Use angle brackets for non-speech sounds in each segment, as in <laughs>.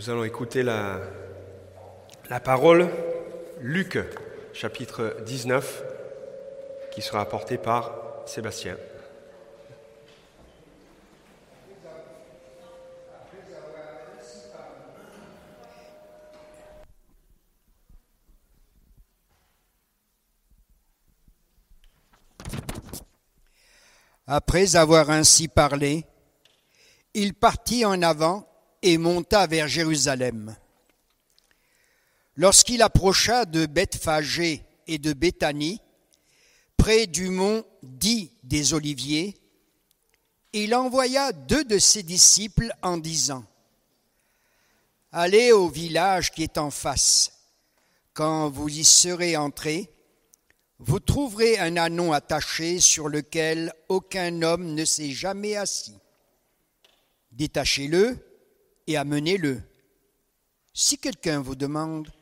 Nous allons écouter la, la parole Luc chapitre 19 qui sera apporté par Sébastien. Après avoir ainsi parlé, il partit en avant et monta vers Jérusalem. Lorsqu'il approcha de Bethphagée et de Béthanie, près du mont dit des Oliviers, il envoya deux de ses disciples en disant, Allez au village qui est en face. Quand vous y serez entrés, vous trouverez un anon attaché sur lequel aucun homme ne s'est jamais assis. Détachez-le et amenez-le. Si quelqu'un vous demande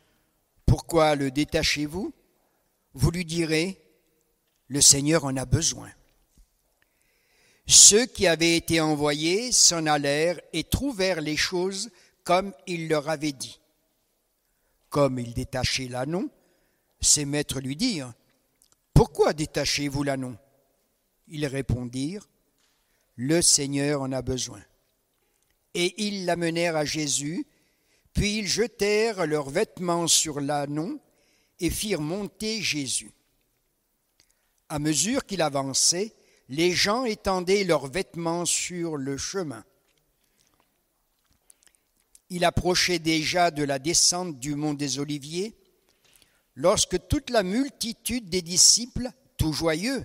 pourquoi le détachez-vous, vous lui direz le Seigneur en a besoin. Ceux qui avaient été envoyés s'en allèrent et trouvèrent les choses comme il leur avait dit. Comme il détachait l'anneau, ses maîtres lui dirent Pourquoi détachez-vous l'anneau? Ils répondirent Le Seigneur en a besoin. Et ils l'amenèrent à Jésus, puis ils jetèrent leurs vêtements sur l'anneau et firent monter Jésus. À mesure qu'il avançait, les gens étendaient leurs vêtements sur le chemin. Il approchait déjà de la descente du mont des Oliviers, lorsque toute la multitude des disciples, tout joyeux,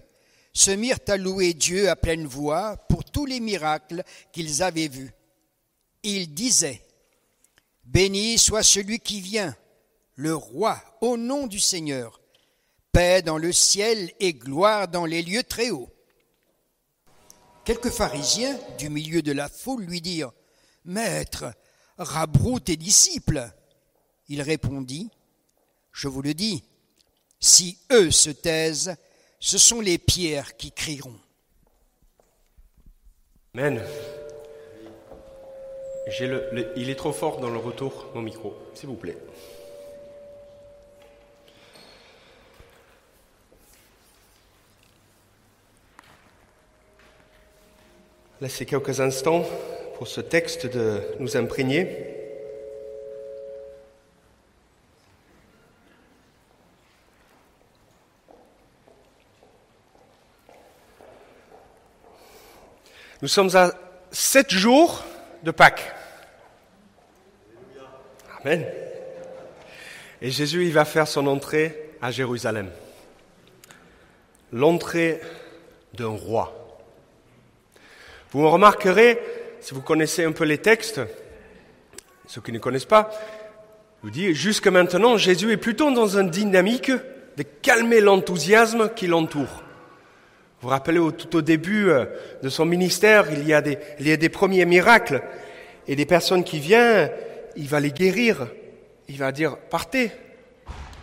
se mirent à louer Dieu à pleine voix pour tous les miracles qu'ils avaient vus. Ils disaient, Béni soit celui qui vient, le roi, au nom du Seigneur paix dans le ciel et gloire dans les lieux très hauts. Quelques pharisiens du milieu de la foule lui dirent, Maître, rabroue tes disciples. Il répondit, Je vous le dis, si eux se taisent, ce sont les pierres qui crieront. Il est trop fort dans le retour, mon micro, s'il vous plaît. Laissez quelques instants pour ce texte de nous imprégner. Nous sommes à sept jours de Pâques. Amen. Et Jésus, il va faire son entrée à Jérusalem. L'entrée d'un roi. Vous remarquerez, si vous connaissez un peu les textes, ceux qui ne connaissent pas, je vous dis, jusque maintenant, Jésus est plutôt dans une dynamique de calmer l'enthousiasme qui l'entoure. Vous vous rappelez, tout au début euh, de son ministère, il y, a des, premiers miracles et des personnes qui viennent, il va les guérir. Il va dire, partez.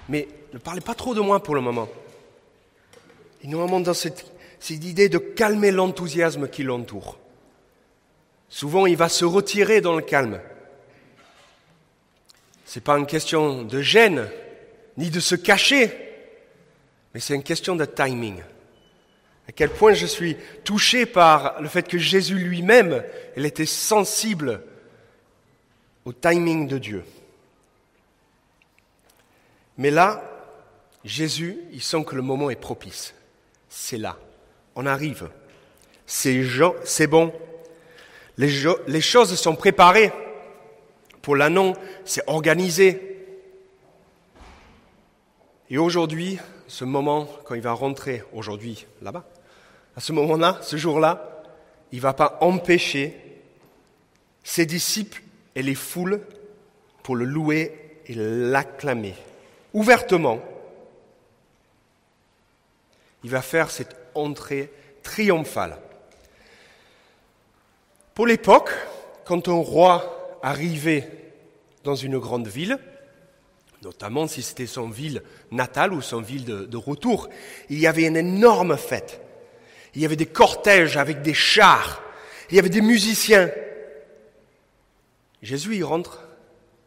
Mais ne parlez pas trop de moi pour le moment. Il nous remonte dans cette, cette idée de calmer l'enthousiasme qui l'entoure. Souvent, il va se retirer dans le calme. Ce n'est pas une question de gêne, ni de se cacher, mais c'est une question de timing. À quel point je suis touché par le fait que Jésus lui-même, était sensible au timing de Dieu. Mais là, Jésus, il sent que le moment est propice. C'est là. On arrive. C'est bon, les, choses sont préparées. Pour l'annon, c'est organisé. Et aujourd'hui, ce moment, quand il va rentrer aujourd'hui là-bas, à ce moment-là, ce jour-là, il ne va pas empêcher ses disciples et les foules pour le louer et l'acclamer. Ouvertement, il va faire cette entrée triomphale. Pour l'époque, quand un roi arrivait dans une grande ville, notamment si c'était son ville natale ou son ville de, retour, il y avait une énorme fête. Il y avait des cortèges avec des chars, il y avait des musiciens. Jésus y rentre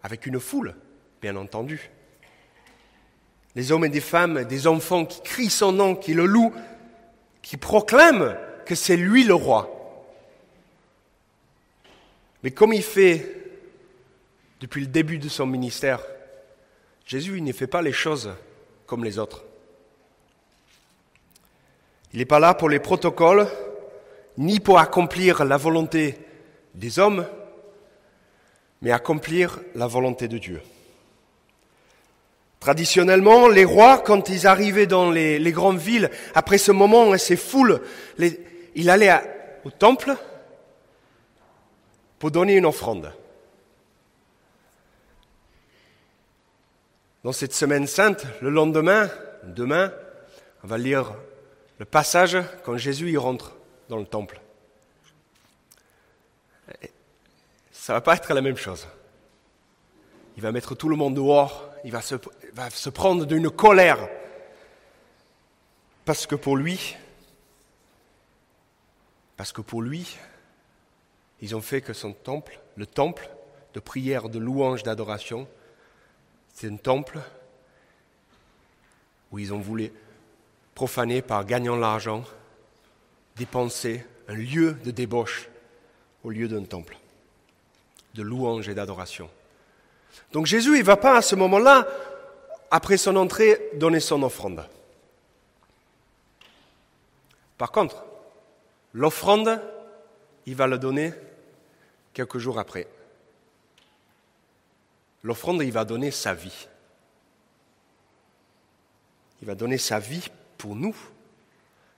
avec une foule, bien entendu. Les hommes et des femmes, des enfants qui crient son nom, qui le louent, qui proclament que c'est lui le roi. Mais comme il fait depuis le début de son ministère, Jésus ne fait pas les choses comme les autres. Il n'est pas là pour les protocoles, ni pour accomplir la volonté des hommes, mais accomplir la volonté de Dieu. Traditionnellement, les rois, quand ils arrivaient dans les, grandes villes, après ce moment, ces foules, les, il allait au temple pour donner une offrande. Dans cette semaine sainte, le lendemain, demain, on va lire le passage quand Jésus y rentre dans le temple. Ça va pas être la même chose. Il va mettre tout le monde dehors, il va se, va se prendre d'une colère. Parce que pour lui, parce que pour lui, ils ont fait que son temple, le temple de prière, de louange, d'adoration, c'est un temple où ils ont voulu profaner par gagnant l'argent, dépenser un lieu de débauche au lieu d'un temple, de louange et d'adoration. Donc Jésus, il ne va pas à ce moment-là, après son entrée, donner son offrande. Par contre, l'offrande, il va le donner quelques jours après. L'offrande, il va donner sa vie. Il va donner sa vie pour nous.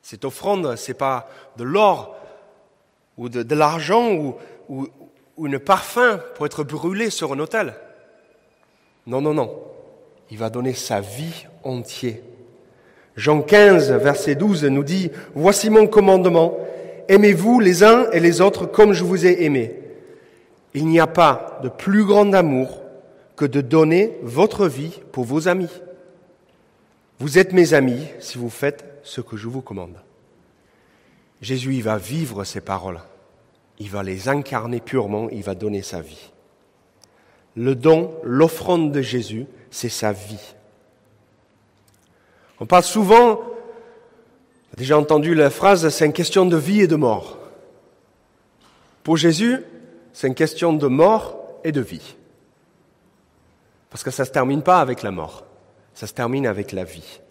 Cette offrande, ce n'est pas de l'or ou de, l'argent ou, ou, ou un parfum pour être brûlé sur un autel. Non, non, non. Il va donner sa vie entière. Jean 15, verset 12 nous dit, Voici mon commandement, aimez-vous les uns et les autres comme je vous ai aimés. Il n'y a pas de plus grand amour que de donner votre vie pour vos amis. Vous êtes mes amis si vous faites ce que je vous commande. Jésus, il va vivre ces paroles. Il va les incarner purement, il va donner sa vie. Le don, l'offrande de Jésus, c'est sa vie. On parle souvent, déjà entendu la phrase, c'est une question de vie et de mort. Pour Jésus, c'est une question de mort et de vie. Parce que ça ne se termine pas avec la mort, ça se termine avec la vie.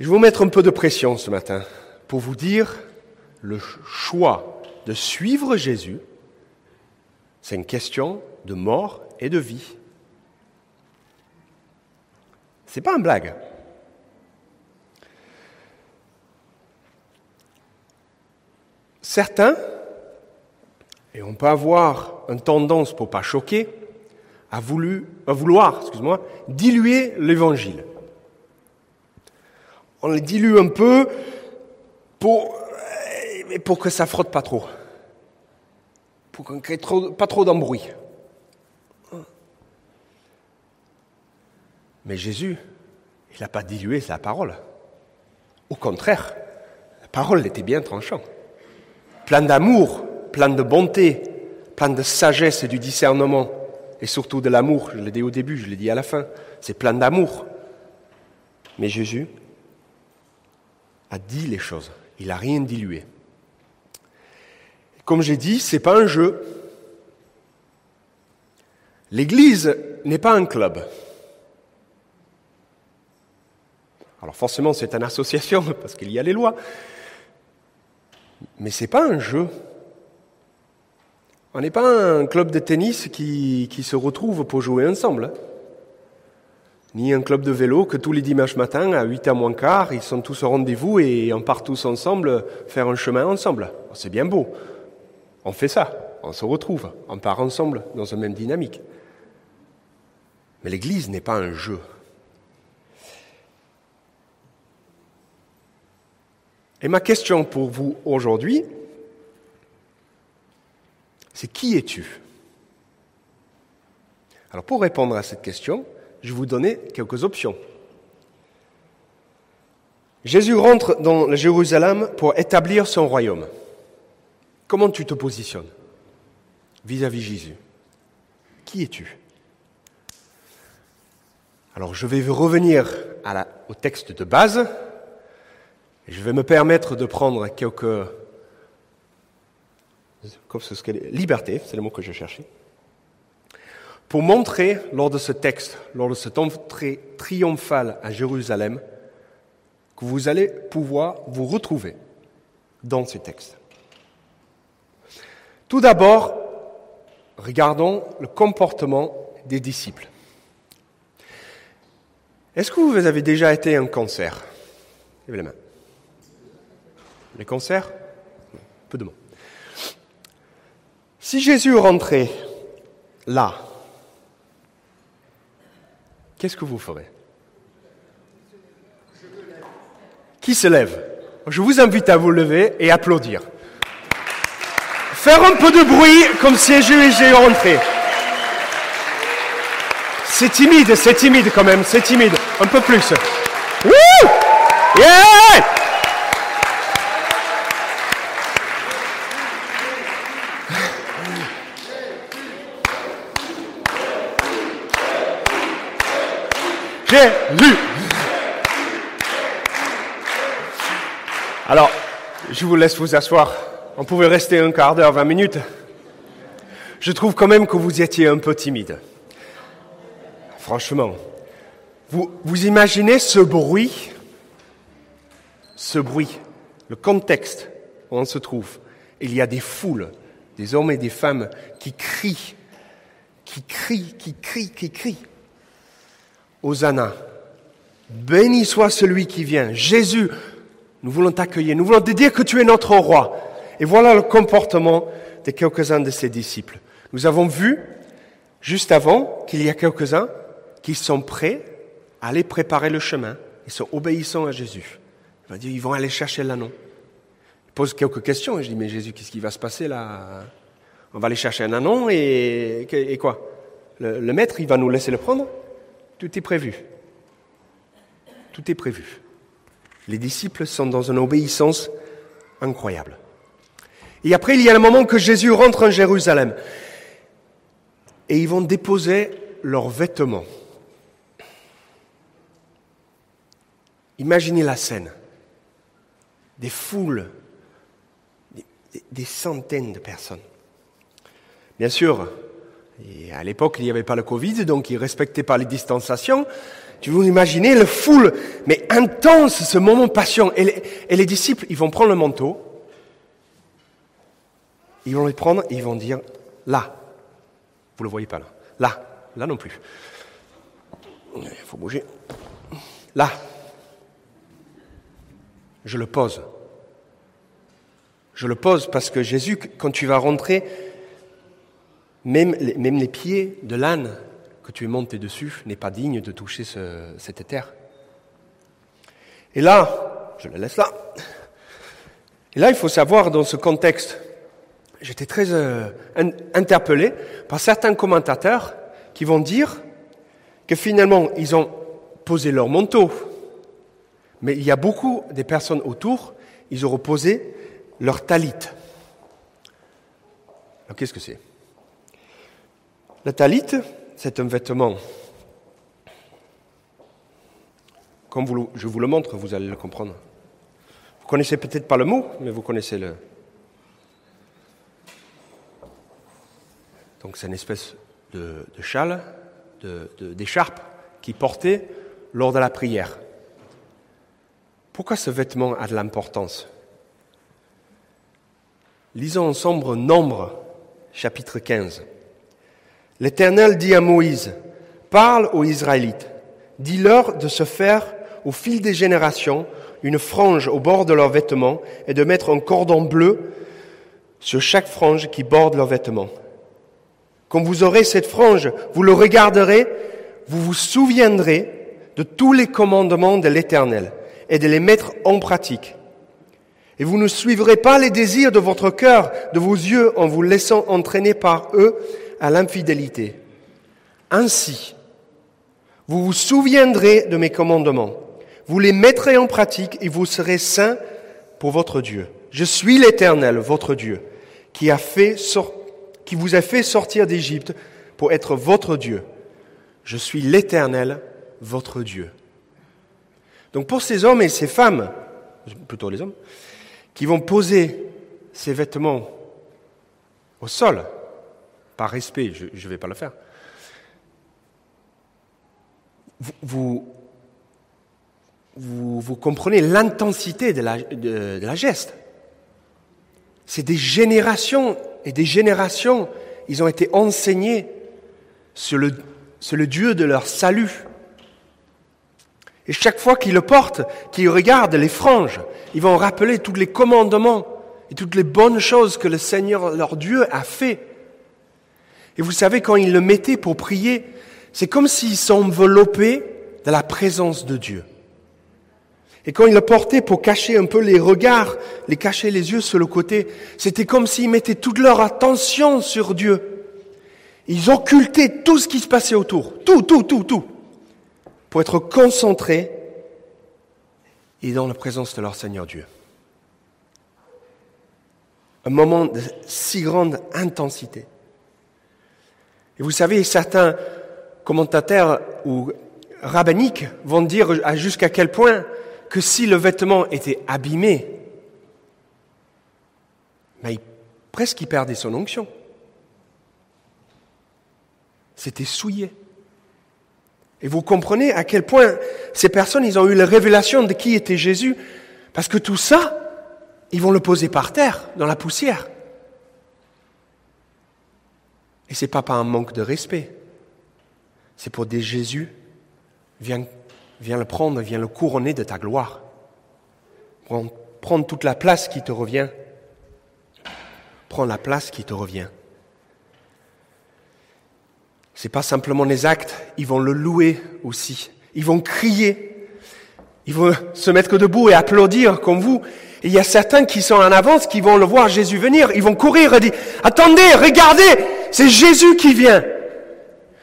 Je vais vous mettre un peu de pression ce matin pour vous dire le choix de suivre Jésus, c'est une question de mort et de vie. C'est pas une blague. Certains, et on peut avoir une tendance pour pas choquer, a voulu, a vouloir, excuse-moi, diluer l'évangile. On le dilue un peu pour, que ça frotte pas trop. Pour qu'on crée pas trop d'embrouille. Mais Jésus, il n'a pas dilué sa parole. Au contraire, la parole était bien tranchante. Plein d'amour, plein de bonté, plein de sagesse et du discernement, et surtout de l'amour. Je l'ai dit au début, je l'ai dit à la fin. C'est plein d'amour. Mais Jésus a dit les choses. Il n'a rien dilué. Comme j'ai dit, ce n'est pas un jeu. L'Église n'est pas un club. Alors forcément, c'est une association <laughs> parce qu'il y a les lois. Mais ce n'est pas un jeu. On n'est pas un club de tennis qui, se retrouve pour jouer ensemble. Hein. Ni un club de vélo que tous les dimanches matins, à 8h moins quart, ils sont tous au rendez-vous et on part tous ensemble faire un chemin ensemble. C'est bien beau. On fait ça. On se retrouve. On part ensemble dans une même dynamique. Mais l'Église n'est pas un jeu. Et ma question pour vous aujourd'hui, c'est qui es-tu? Alors pour répondre à cette question, je vais vous donner quelques options. Jésus rentre dans Jérusalem pour établir son royaume. Comment tu te positionnes vis-à-vis Jésus? Qui es-tu? Alors je vais revenir au texte de base. Je vais me permettre de prendre quelques... Liberté, c'est le mot que je cherchais. Pour montrer, lors de ce texte, lors de cette entrée triomphale à Jérusalem, que vous allez pouvoir vous retrouver dans ce texte. Tout d'abord, regardons le comportement des disciples. Est-ce que vous avez déjà été un concert? Levez la main. Les concerts? Peu de mots. Si Jésus rentrait là, qu'est-ce que vous ferez? Qui se lève? Je vous invite à vous lever et applaudir. Faire un peu de bruit comme si Jésus rentrait. C'est timide, c'est timide quand même, c'est timide. Un peu plus. Wouh Yeah Alors, je vous laisse vous asseoir. On pouvait rester un quart d'heure, vingt minutes. Je trouve quand même que vous étiez un peu timide. Franchement. Vous, vous imaginez ce bruit, ce bruit, le contexte où on se trouve. Il y a des foules, des hommes et des femmes qui crient, qui crient, qui crient, qui crient. Hosanna. Béni soit celui qui vient. Jésus, nous voulons t'accueillir. Nous voulons te dire que tu es notre roi. Et voilà le comportement de quelques-uns de ses disciples. Nous avons vu, juste avant, qu'il y a quelques-uns qui sont prêts à aller préparer le chemin. Ils sont obéissants à Jésus. Il va dire, ils vont aller chercher l'anneau. Ils posent quelques questions et je dis, mais Jésus, qu'est-ce qui va se passer là? On va aller chercher un et, et quoi? Le, le maître, il va nous laisser le prendre tout est prévu. Tout est prévu. Les disciples sont dans une obéissance incroyable. Et après, il y a le moment que Jésus rentre en Jérusalem. Et ils vont déposer leurs vêtements. Imaginez la scène. Des foules, des, des centaines de personnes. Bien sûr, et à l'époque, il n'y avait pas le Covid, donc ils respectaient pas les distanciations. Tu vous imaginez le foule, mais intense, ce moment passion. Et les, disciples, ils vont prendre le manteau, ils vont le prendre et ils vont dire, là, vous le voyez pas là, là, là non plus. Il faut bouger. Là, je le pose. Je le pose parce que Jésus, quand tu vas rentrer, même, même les pieds de l'âne que tu es monté dessus n'est pas digne de toucher ce, cette terre. Et là, je le laisse là. Et là, il faut savoir dans ce contexte, j'étais très euh, interpellé par certains commentateurs qui vont dire que finalement, ils ont posé leur manteau, mais il y a beaucoup des personnes autour, ils ont posé leur talit. Alors qu'est-ce que c'est? La talit, c'est un vêtement. Comme je vous le montre, vous allez le comprendre. Vous connaissez peut-être pas le mot, mais vous connaissez le. Donc c'est une espèce de, châle, d'écharpe qui portait lors de la prière. Pourquoi ce vêtement a de l'importance? Lisons ensemble Nombre, chapitre 15. L'Éternel dit à Moïse, parle aux Israélites, dis-leur de se faire, au fil des générations, une frange au bord de leurs vêtements et de mettre un cordon bleu sur chaque frange qui borde leurs vêtements. Quand vous aurez cette frange, vous le regarderez, vous vous souviendrez de tous les commandements de l'Éternel et de les mettre en pratique. Et vous ne suivrez pas les désirs de votre cœur, de vos yeux, en vous laissant entraîner par eux à l'infidélité. Ainsi, vous vous souviendrez de mes commandements, vous les mettrez en pratique et vous serez saints pour votre Dieu. Je suis l'Éternel, votre Dieu, qui, a fait qui vous a fait sortir d'Égypte pour pour être votre Dieu. Je suis l'Éternel, votre Dieu. Donc pour ces hommes et ces femmes, plutôt les hommes, qui vont poser ces vêtements au sol, par respect, je ne vais pas le faire, vous, comprenez l'intensité de la, geste. C'est des générations et des générations, ils ont été enseignés sur le Dieu de leur salut. Et chaque fois qu'ils le portent, qu'ils regardent les franges, ils vont rappeler tous les commandements et toutes les bonnes choses que le Seigneur, leur Dieu, a fait. Et vous savez, quand ils le mettaient pour prier, c'est comme s'ils s'enveloppaient de la présence de Dieu. Et quand ils le portaient pour cacher un peu les regards, les cacher les yeux sur le côté, c'était comme s'ils mettaient toute leur attention sur Dieu. Ils occultaient tout ce qui se passait autour. Tout, tout, tout, tout pour être concentrés et dans la présence de leur Seigneur Dieu. Un moment de si grande intensité. Et vous savez, certains commentateurs ou rabbiniques vont dire jusqu'à quel point que si le vêtement était abîmé, mais presque il perdait son onction. C'était souillé. Et vous comprenez à quel point ces personnes, ils ont eu la révélation de qui était Jésus, parce que tout ça, ils vont le poser par terre, dans la poussière. Et c'est pas par un manque de respect. C'est pour dire Jésus, viens, viens le prendre, viens le couronner de ta gloire. Prends, prendre toute la place qui te revient. Prends la place qui te revient. C'est pas simplement les actes, ils vont le louer aussi. Ils vont crier. Ils vont se mettre debout et applaudir comme vous. Et il y a certains qui sont en avance, qui vont le voir Jésus venir. Ils vont courir et dire, attendez, regardez, c'est Jésus qui vient.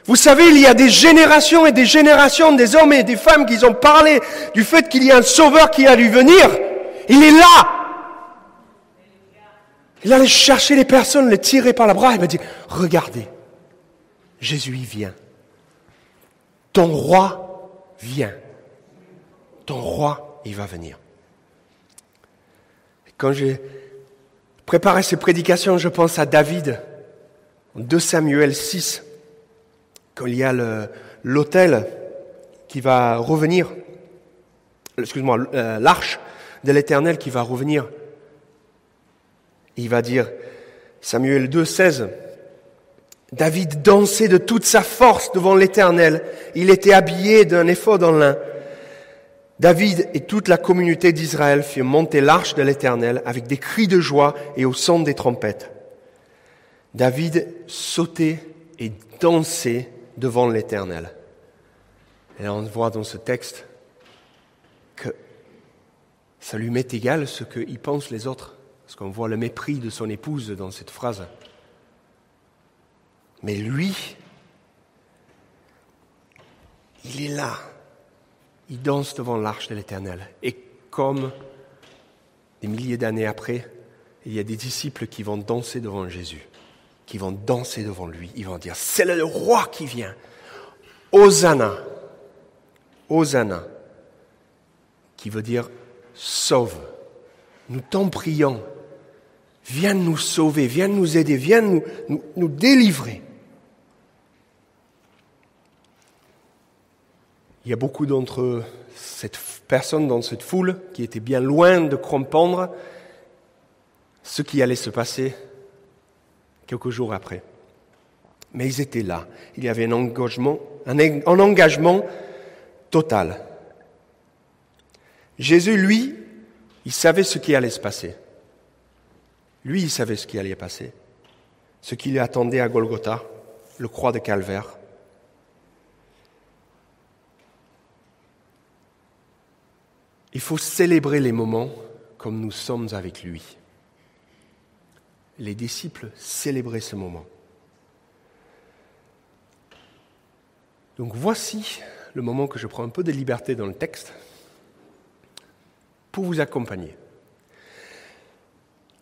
Vous savez, il y a des générations et des générations des hommes et des femmes qui ont parlé du fait qu'il y a un sauveur qui a venir. Il est là. Il allait chercher les personnes, les tirer par la bras et me dire, regardez, Jésus y vient. Ton roi vient. Ton roi, il va venir. Quand j'ai préparé ces prédications, je pense à David, en 2 Samuel 6, quand il y a l'autel qui va revenir, excuse-moi, euh, l'arche de l'Éternel qui va revenir. Il va dire, Samuel 2, 16, David dansait de toute sa force devant l'Éternel. Il était habillé d'un éphod en lin. David et toute la communauté d'Israël firent monter l'arche de l'Éternel avec des cris de joie et au son des trompettes. David sautait et dansait devant l'Éternel. Et on voit dans ce texte que ça lui met égal ce qu'ils pensent les autres, parce qu'on voit le mépris de son épouse dans cette phrase. Mais lui, il est là. Il danse devant l'arche de l'Éternel. Et comme des milliers d'années après, il y a des disciples qui vont danser devant Jésus, qui vont danser devant lui. Ils vont dire, c'est le roi qui vient. Hosanna. Hosanna. Qui veut dire sauve. Nous t'en prions. Viens nous sauver, viens nous aider, viens nous, nous délivrer. Il y a beaucoup d'entre cette personnes dans cette foule qui étaient bien loin de comprendre ce qui allait se passer quelques jours après. Mais ils étaient là. Il y avait un engagement, un, engagement total. Jésus, lui, il savait ce qui allait se passer. Lui, il savait ce qui allait passer. Ce qui lui attendait à Golgotha, le croix de Calvaire. Il faut célébrer les moments comme nous sommes avec lui. Les disciples célébraient ce moment. Donc voici le moment que je prends un peu de liberté dans le texte pour vous accompagner.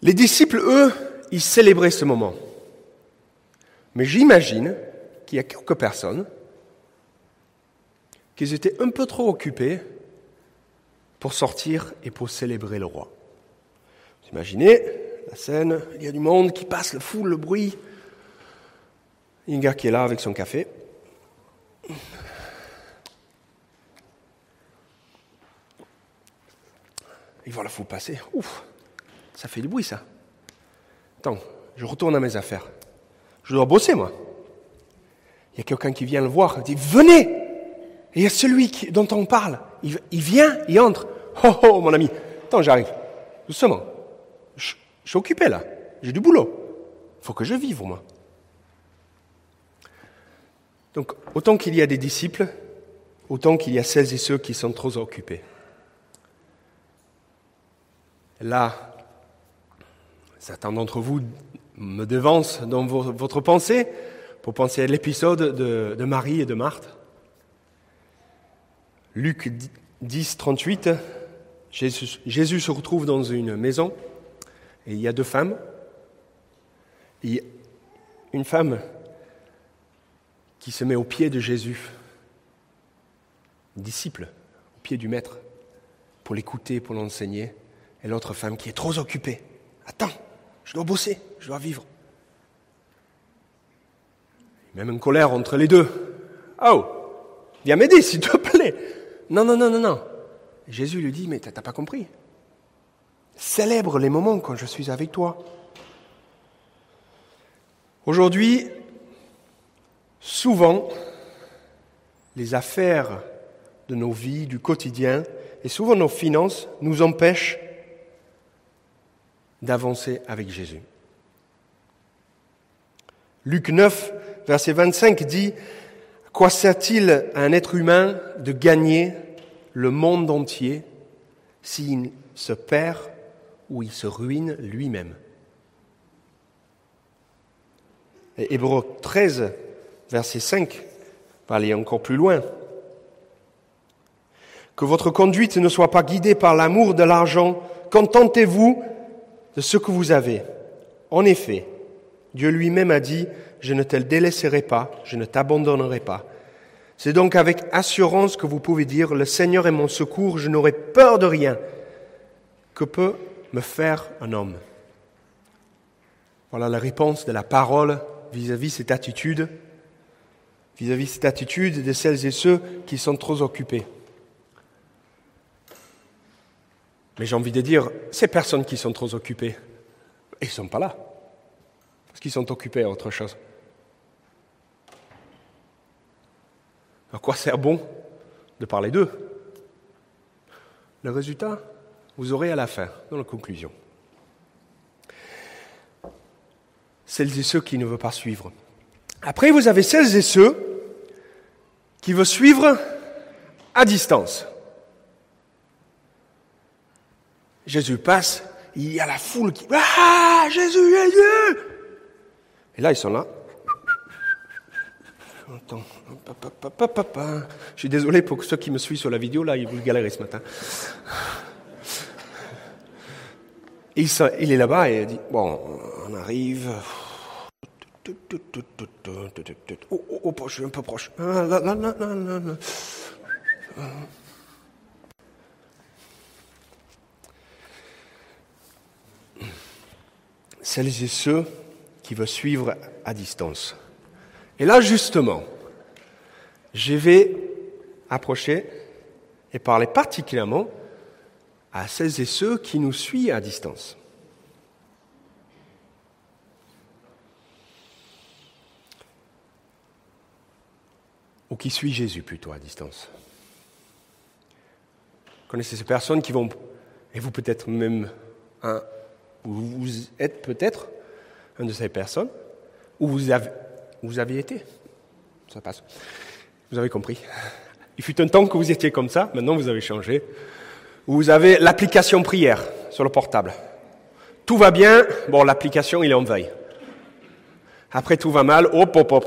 Les disciples, eux, ils célébraient ce moment. Mais j'imagine qu'il y a quelques personnes qui étaient un peu trop occupées pour sortir et pour célébrer le roi. Vous imaginez la scène, il y a du monde qui passe, le fou, le bruit. Il un gars qui est là avec son café. Il voit la foule passer. Ouf, ça fait du bruit ça. Attends, je retourne à mes affaires. Je dois bosser moi. Il y a quelqu'un qui vient le voir, il dit Venez Et il y a celui dont on parle. Il, vient, il entre. Oh oh, mon ami, attends, j'arrive. Doucement. Je, suis occupé là. J'ai du boulot. Il faut que je vive, moi. Donc, autant qu'il y a des disciples, autant qu'il y a celles et ceux qui sont trop occupés. Là, certains d'entre vous me devancent dans votre pensée pour penser à l'épisode de, de, Marie et de Marthe. Luc 10, 38, Jésus, se retrouve dans une maison et il y a deux femmes. Et une femme qui se met au pied de Jésus, disciple, au pied du Maître, pour l'écouter, pour l'enseigner, et l'autre femme qui est trop occupée. Attends, je dois bosser, je dois vivre. Même une colère entre les deux. Oh, viens m'aider, s'il te plaît. Non, non, non, non, non. Jésus lui dit, mais t'as pas compris. Célèbre les moments quand je suis avec toi. Aujourd'hui, souvent, les affaires de nos vies, du quotidien, et souvent nos finances nous empêchent d'avancer avec Jésus. Luc 9, verset 25 dit, Quoi sert-il à un être humain de gagner le monde entier s'il se perd ou il se ruine lui-même? Hébreu 13, verset 5, va aller encore plus loin. Que votre conduite ne soit pas guidée par l'amour de l'argent, contentez-vous de ce que vous avez. En effet, Dieu lui-même a dit, je ne te délaisserai pas, je ne t'abandonnerai pas. C'est donc avec assurance que vous pouvez dire, le Seigneur est mon secours, je n'aurai peur de rien. Que peut me faire un homme? Voilà la réponse de la parole vis-à-vis cette attitude, vis-à-vis cette attitude de celles et ceux qui sont trop occupés. Mais j'ai envie de dire, ces personnes qui sont trop occupées, ils ne sont pas là. Parce qu'ils sont occupés à autre chose. À quoi sert bon de parler d'eux? Le résultat, vous aurez à la fin, dans la conclusion. Celles et ceux qui ne veulent pas suivre. Après, vous avez celles et ceux qui veulent suivre à distance. Jésus passe, il y a la foule qui Ah Jésus, Jésus Et là, ils sont là. Attends. Je suis désolé pour ceux qui me suivent sur la vidéo, là, ils vous galérer ce matin. il, est là-bas et il dit Bon, on arrive. Oh, oh, oh, je suis un peu proche. Celles et ceux qui veulent suivre à distance. Et là, justement, je vais approcher et parler particulièrement à celles et ceux qui nous suivent à distance. Ou qui suivent Jésus plutôt à distance. Vous connaissez ces personnes qui vont, et vous peut-être même un, vous êtes peut-être un de ces personnes, ou vous avez, vous avez été. Ça passe. Vous avez compris. Il fut un temps que vous étiez comme ça, maintenant vous avez changé. Vous avez l'application prière sur le portable. Tout va bien, bon, l'application, il est en veille. Après, tout va mal, hop, hop, hop.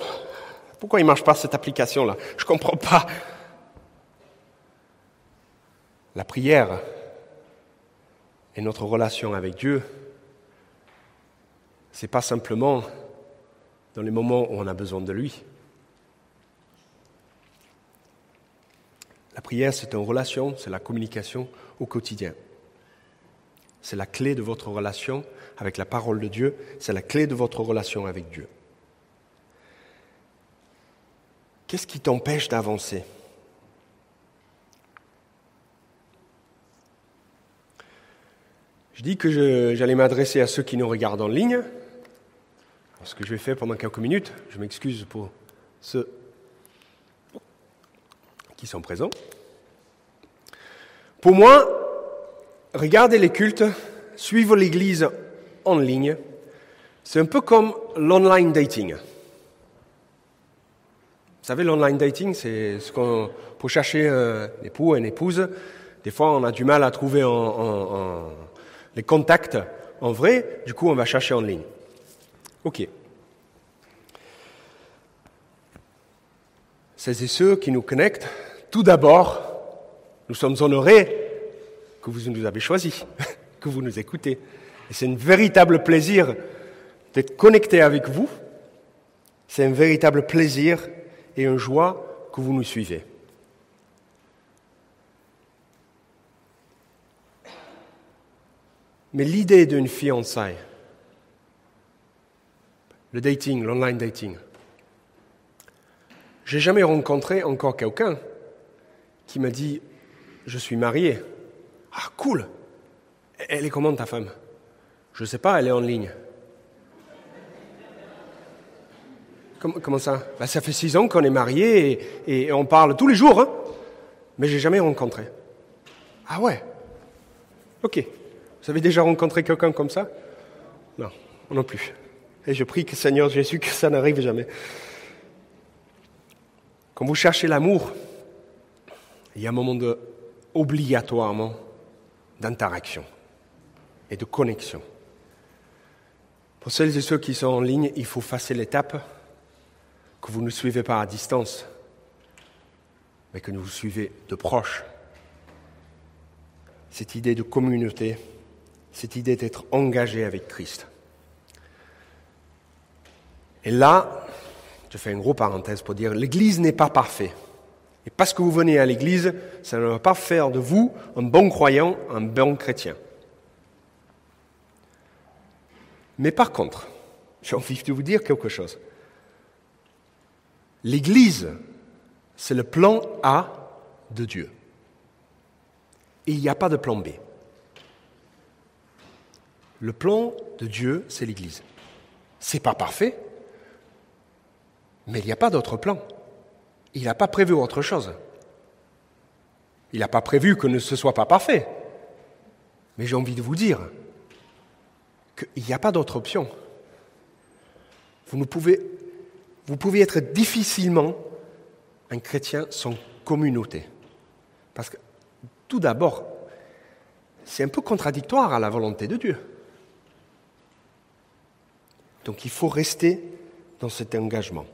Pourquoi il ne marche pas cette application-là? Je ne comprends pas. La prière et notre relation avec Dieu, c'est pas simplement dans les moments où on a besoin de lui. La prière, c'est une relation, c'est la communication au quotidien. C'est la clé de votre relation avec la parole de Dieu, c'est la clé de votre relation avec Dieu. Qu'est-ce qui t'empêche d'avancer? Je dis que j'allais m'adresser à ceux qui nous regardent en ligne, ce que je vais faire pendant quelques minutes, je m'excuse pour ceux qui sont présents. Pour moi, regarder les cultes, suivre l'Église en ligne, c'est un peu comme l'online dating. Vous savez, l'online dating, c'est ce qu'on, pour chercher un époux, une épouse, des fois on a du mal à trouver les contacts en vrai, du coup on va chercher en ligne. Ok. C'est ceux qui nous connectent tout d'abord, nous sommes honorés que vous nous avez choisis, <laughs> que vous nous écoutez. Et c'est un véritable plaisir d'être connecté avec vous. C'est un véritable plaisir et une joie que vous nous suivez. Mais l'idée d'une fiançaille, le dating, l'online dating, j'ai jamais rencontré encore quelqu'un qui m'a dit Je suis marié. Ah, cool Elle est comment ta femme? Je ne sais pas, elle est en ligne. Comment, ça? Bah, Ça fait six ans qu'on est mariés et, on parle tous les jours, hein mais j'ai jamais rencontré. Ah ouais? Ok. Vous avez déjà rencontré quelqu'un comme ça? Non, non plus. Et je prie que Seigneur Jésus que ça n'arrive jamais. Quand vous cherchez l'amour, il y a un moment de, obligatoirement d'interaction et de connexion. Pour celles et ceux qui sont en ligne, il faut passer l'étape que vous ne suivez pas à distance, mais que vous suivez de proche. Cette idée de communauté, cette idée d'être engagé avec Christ. Et là, je fais une grosse parenthèse pour dire, l'Église n'est pas parfaite. Et parce que vous venez à l'Église, ça ne va pas faire de vous un bon croyant, un bon chrétien. Mais par contre, <laughs> j'ai envie de vous dire quelque chose. L'Église, c'est le plan A de Dieu. Et il n'y a pas de plan B. Le plan de Dieu, c'est l'Église. C'est pas parfait, mais il n'y a pas d'autre plan. Il n'a pas prévu autre chose. Il n'a pas prévu que ce ne soit pas parfait. Mais j'ai envie de vous dire qu'il n'y a pas d'autre option. Vous pouvez être difficilement un chrétien sans communauté. Parce que, tout d'abord, c'est un peu contradictoire à la volonté de Dieu. Donc il faut rester dans cet engagement.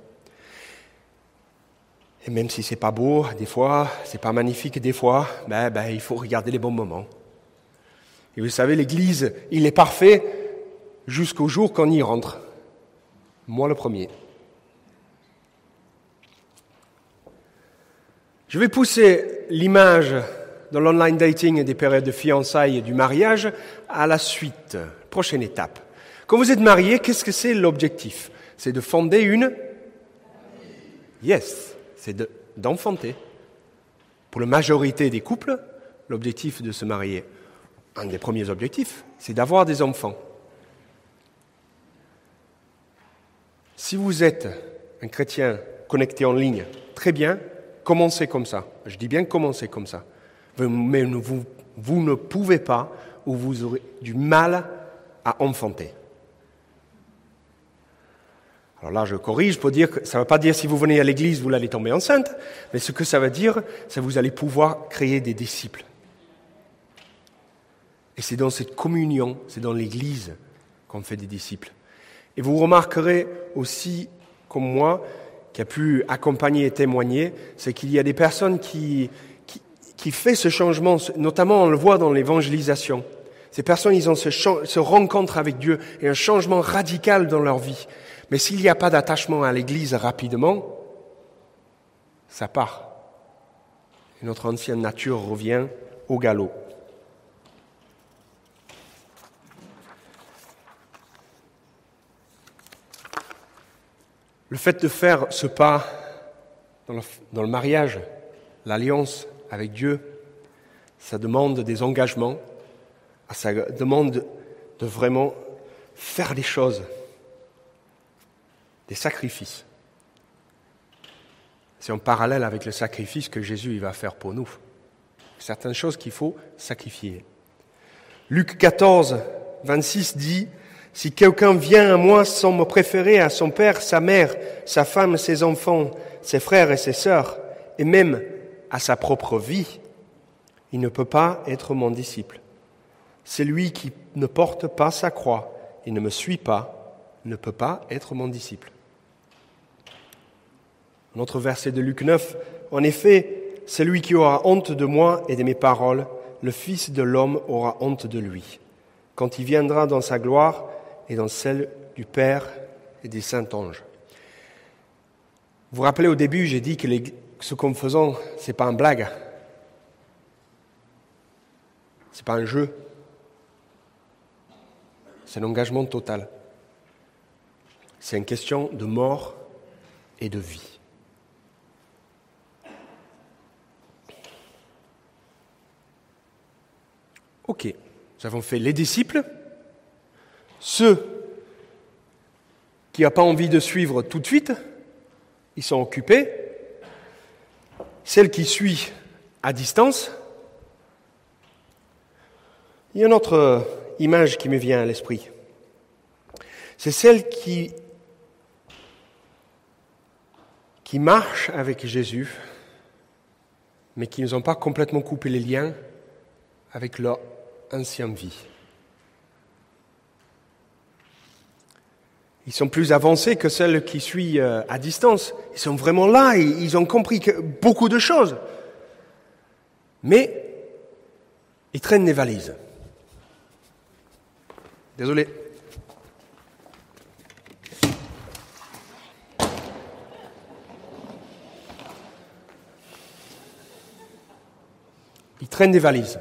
Et même si c'est pas beau, des fois, c'est pas magnifique, des fois, ben, ben, il faut regarder les bons moments. Et vous savez, l'Église, il est parfait jusqu'au jour qu'on y rentre. Moi le premier. Je vais pousser l'image de l'online dating des périodes de fiançailles et du mariage à la suite, prochaine étape. Quand vous êtes marié, qu'est-ce que c'est l'objectif? C'est de fonder une? Yes c'est d'enfanter. Pour la majorité des couples, l'objectif de se marier, un des premiers objectifs, c'est d'avoir des enfants. Si vous êtes un chrétien connecté en ligne, très bien, commencez comme ça. Je dis bien commencez comme ça. Mais vous, ne pouvez pas ou vous aurez du mal à enfanter. Alors là, je corrige pour dire que ça ne veut pas dire si vous venez à l'église, vous allez tomber enceinte, mais ce que ça veut dire, c'est que vous allez pouvoir créer des disciples. Et c'est dans cette communion, c'est dans l'église qu'on fait des disciples. Et vous remarquerez aussi, comme moi, qui a pu accompagner et témoigner, c'est qu'il y a des personnes qui, qui, qui font ce changement, notamment on le voit dans l'évangélisation. Ces personnes, ils ont ce, ce rencontre avec Dieu et un changement radical dans leur vie. Mais s'il n'y a pas d'attachement à l'Église rapidement, ça part. Et notre ancienne nature revient au galop. Le fait de faire ce pas dans le, mariage, l'alliance avec Dieu, ça demande des engagements, ça demande de vraiment faire des choses, des sacrifices. C'est en parallèle avec le sacrifice que Jésus il va faire pour nous. Certaines choses qu'il faut sacrifier. Luc 14, 26 dit, Si quelqu'un vient à moi sans me préférer à son père, sa mère, sa femme, ses enfants, ses frères et ses sœurs, et même à sa propre vie, il ne peut pas être mon disciple. Celui qui ne porte pas sa croix et ne me suit pas ne peut pas être mon disciple. Notre verset de Luc 9, en effet, celui qui aura honte de moi et de mes paroles, le Fils de l'homme aura honte de lui, quand il viendra dans sa gloire et dans celle du Père et des saints anges. Vous rappelez au début, j'ai dit que ce qu'on faisons, ce n'est pas un blague, ce n'est pas un jeu, c'est un engagement total. C'est une question de mort et de vie. Ok, nous avons fait les disciples, ceux qui n'ont pas envie de suivre tout de suite, ils sont occupés, celle qui suit à distance. Il y a une autre image qui me vient à l'esprit. C'est celle qui, marche avec Jésus, mais qui n'ont pas complètement coupé les liens avec leur ancienne vie. Ils sont plus avancés que celles qui suivent euh, à distance. Ils sont vraiment là, ils ont compris beaucoup de choses. Mais ils traînent des valises. Désolé. Ils traînent des valises.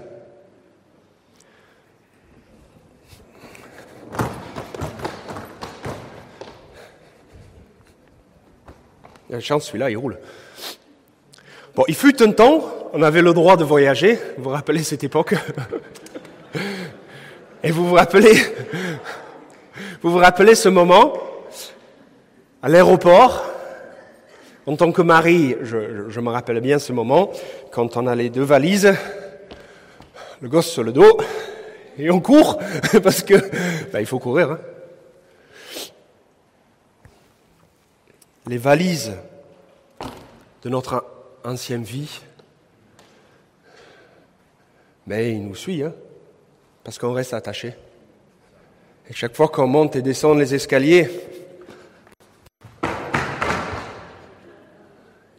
Il y a une chance, celui-là, il roule. Bon, il fut un temps, on avait le droit de voyager. Vous vous rappelez cette époque <laughs> Et vous vous rappelez, vous vous rappelez ce moment à l'aéroport en tant que mari, je, je, me rappelle bien ce moment, quand on a les deux valises, le gosse sur le dos, et on court, <laughs> parce que ben, il faut courir. Hein. Les valises de notre ancienne vie, mais il nous suit, hein, parce qu'on reste attaché. Et chaque fois qu'on monte et descend les escaliers,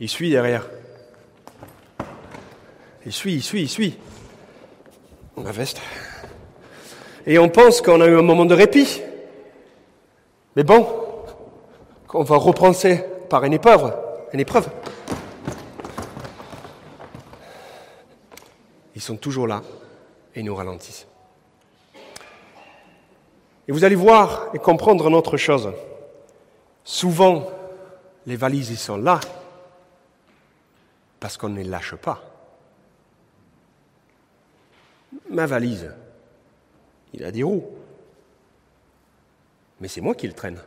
il suit derrière. Il suit, il suit, il suit. On a veste. Et on pense qu'on a eu un moment de répit. Mais bon, qu'on va repenser par une épreuve, une épreuve. Ils sont toujours là et nous ralentissent. Et vous allez voir et comprendre une autre chose. Souvent, les valises, ils sont là parce qu'on ne les lâche pas. Ma valise, il a des roues. Mais c'est moi qui le traîne.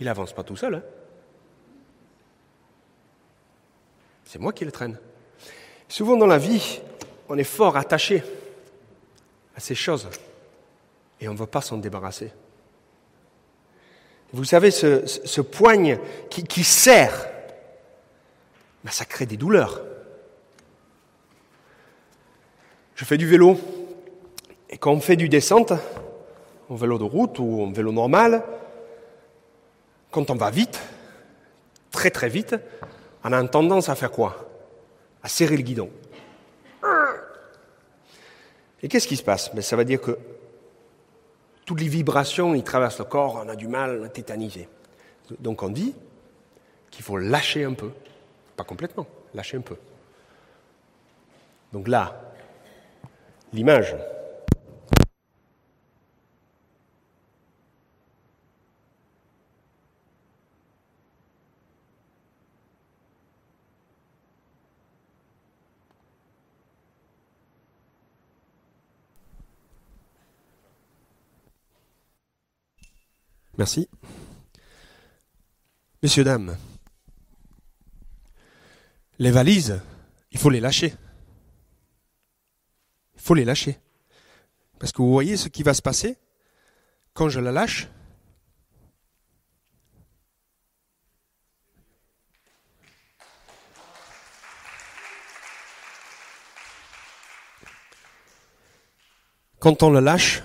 Il n'avance pas tout seul. Hein. c'est moi qui le traîne. Souvent dans la vie, on est fort attaché à ces choses et on ne veut pas s'en débarrasser. Vous savez, ce, ce poigne qui, qui serre, ben, ça crée des douleurs. Je fais du vélo et quand on fait du descente, en vélo de route ou en vélo normal, quand on va vite, très très vite, on a tendance à faire quoi? À serrer le guidon. Et qu'est-ce qui se passe? Ben, Ça veut dire que toutes les vibrations, ils traversent le corps, on a du mal à tétaniser. Donc on dit qu'il faut lâcher un peu. Pas complètement, lâcher un peu. Donc là, l'image. Merci. Messieurs, dames, les valises, il faut les lâcher. Il faut les lâcher. Parce que vous voyez ce qui va se passer quand je la lâche. Quand on le lâche,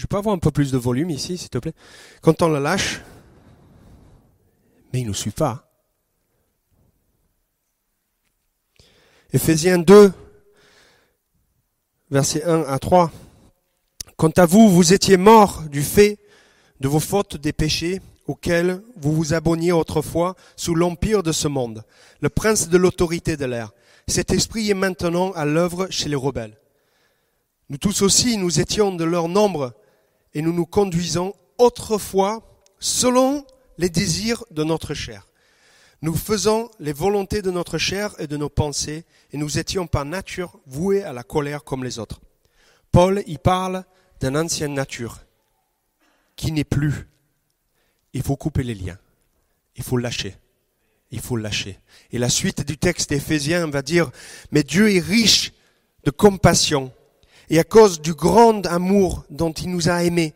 je peux avoir un peu plus de volume ici, s'il te plaît? Quand on le lâche, mais il ne nous suit pas. Éphésiens 2, versets 1 à 3. Quant à vous, vous étiez morts du fait de vos fautes des péchés auxquels vous vous abonniez autrefois sous l'empire de ce monde, le prince de l'autorité de l'air. Cet esprit est maintenant à l'œuvre chez les rebelles. Nous tous aussi, nous étions de leur nombre et nous nous conduisons autrefois selon les désirs de notre chair. Nous faisons les volontés de notre chair et de nos pensées, et nous étions par nature voués à la colère comme les autres. Paul y parle d'une ancienne nature qui n'est plus. Il faut couper les liens. Il faut lâcher. Il faut lâcher. Et la suite du texte d'Éphésiens va dire, mais Dieu est riche de compassion, et à cause du grand amour dont il nous a aimés,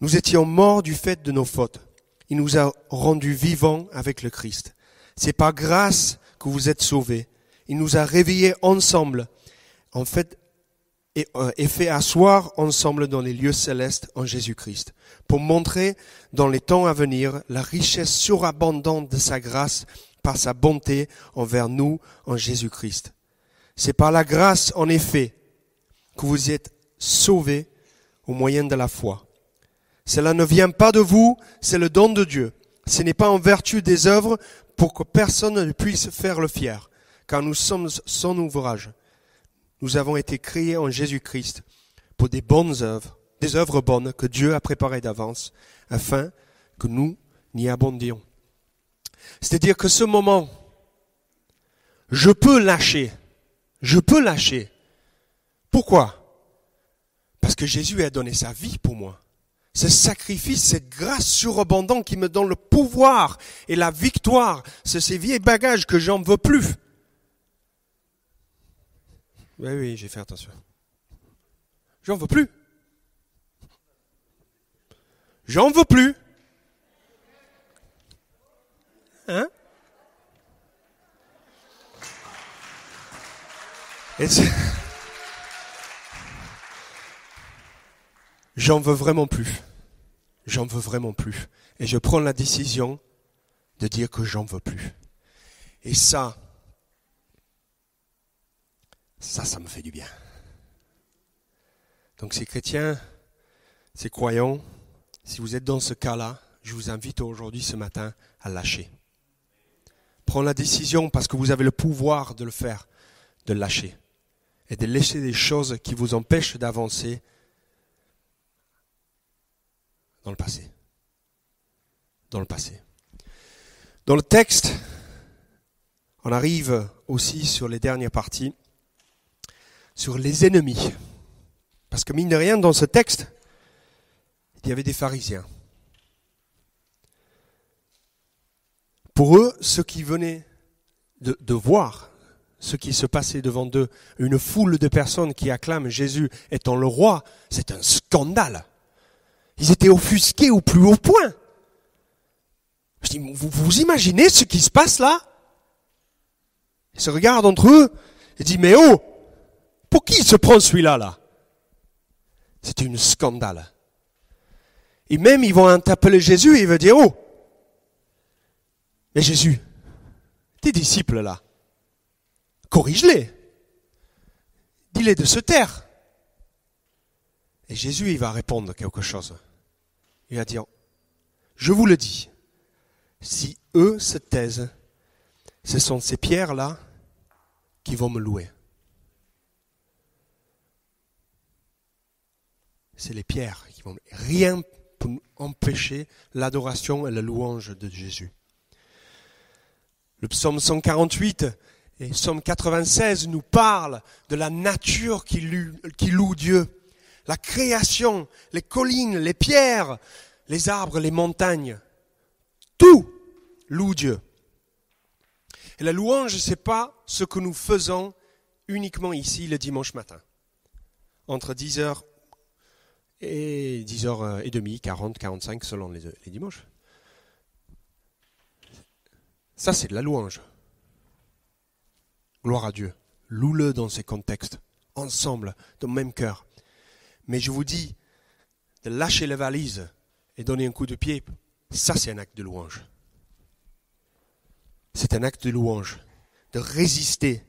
nous étions morts du fait de nos fautes il nous a rendus vivants avec le Christ. C'est par grâce que vous êtes sauvés. Il nous a réveillés ensemble, en fait, et, euh, et fait asseoir ensemble dans les lieux célestes en Jésus-Christ, pour montrer dans les temps à venir la richesse surabondante de sa grâce par sa bonté envers nous en Jésus-Christ. C'est par la grâce, en effet, que vous êtes sauvés au moyen de la foi. Cela ne vient pas de vous, c'est le don de Dieu. Ce n'est pas en vertu des œuvres pour que personne ne puisse faire le fier, car nous sommes son ouvrage. Nous avons été créés en Jésus-Christ pour des bonnes œuvres, des œuvres bonnes que Dieu a préparées d'avance, afin que nous n'y abondions. C'est-à-dire que ce moment, je peux lâcher, je peux lâcher. Pourquoi? Parce que Jésus a donné sa vie pour moi ce sacrifice, cette grâce surabondante qui me donne le pouvoir et la victoire, c'est ces vieilles bagages que j'en veux plus. Oui, oui, j'ai fait attention. J'en veux plus. J'en veux plus. Hein? J'en veux vraiment plus j'en veux vraiment plus. Et je prends la décision de dire que j'en veux plus. Et ça, ça, ça me fait du bien. Donc ces chrétiens, ces croyants, si vous êtes dans ce cas-là, je vous invite aujourd'hui, ce matin, à lâcher. Prends la décision parce que vous avez le pouvoir de le faire, de lâcher. Et de laisser des choses qui vous empêchent d'avancer dans le passé. Dans le passé. Dans le texte, on arrive aussi sur les dernières parties, sur les ennemis. Parce que mine de rien, dans ce texte, il y avait des pharisiens. Pour eux, ceux qui venaient de, voir ce qui se passait devant eux, une foule de personnes qui acclament Jésus étant le roi, c'est un scandale. Ils étaient offusqués au plus haut point. Je dis, vous, vous imaginez ce qui se passe là? Ils se regardent entre eux et disent, mais oh, pour qui se prend celui-là là, C'est une scandale. Et même ils vont interpeller Jésus et il va dire, oh, mais Jésus, tes disciples là, corrige-les. Dis-les de se taire. Et Jésus, il va répondre quelque chose. Il va dire, je vous le dis, si eux se taisent, ce sont ces pierres-là qui vont me louer. C'est les pierres qui vont. Rien pour empêcher l'adoration et la louange de Jésus. Le psaume 148 et psaume 96 nous parlent de la nature qui loue, Dieu, la création, les collines, les pierres, les arbres, les montagnes. Tout loue Dieu. Et la louange, ce n'est pas ce que nous faisons uniquement ici le dimanche matin, entre 10h et 10h30, 40, 45 selon les, les dimanches. Ça, c'est de la louange. Gloire à Dieu. Loue-le dans ces contextes, ensemble, dans le même cœur. Mais je vous dis, de lâcher les valises et donner un coup de pied, ça c'est un acte de louange. C'est un acte de louange, de résister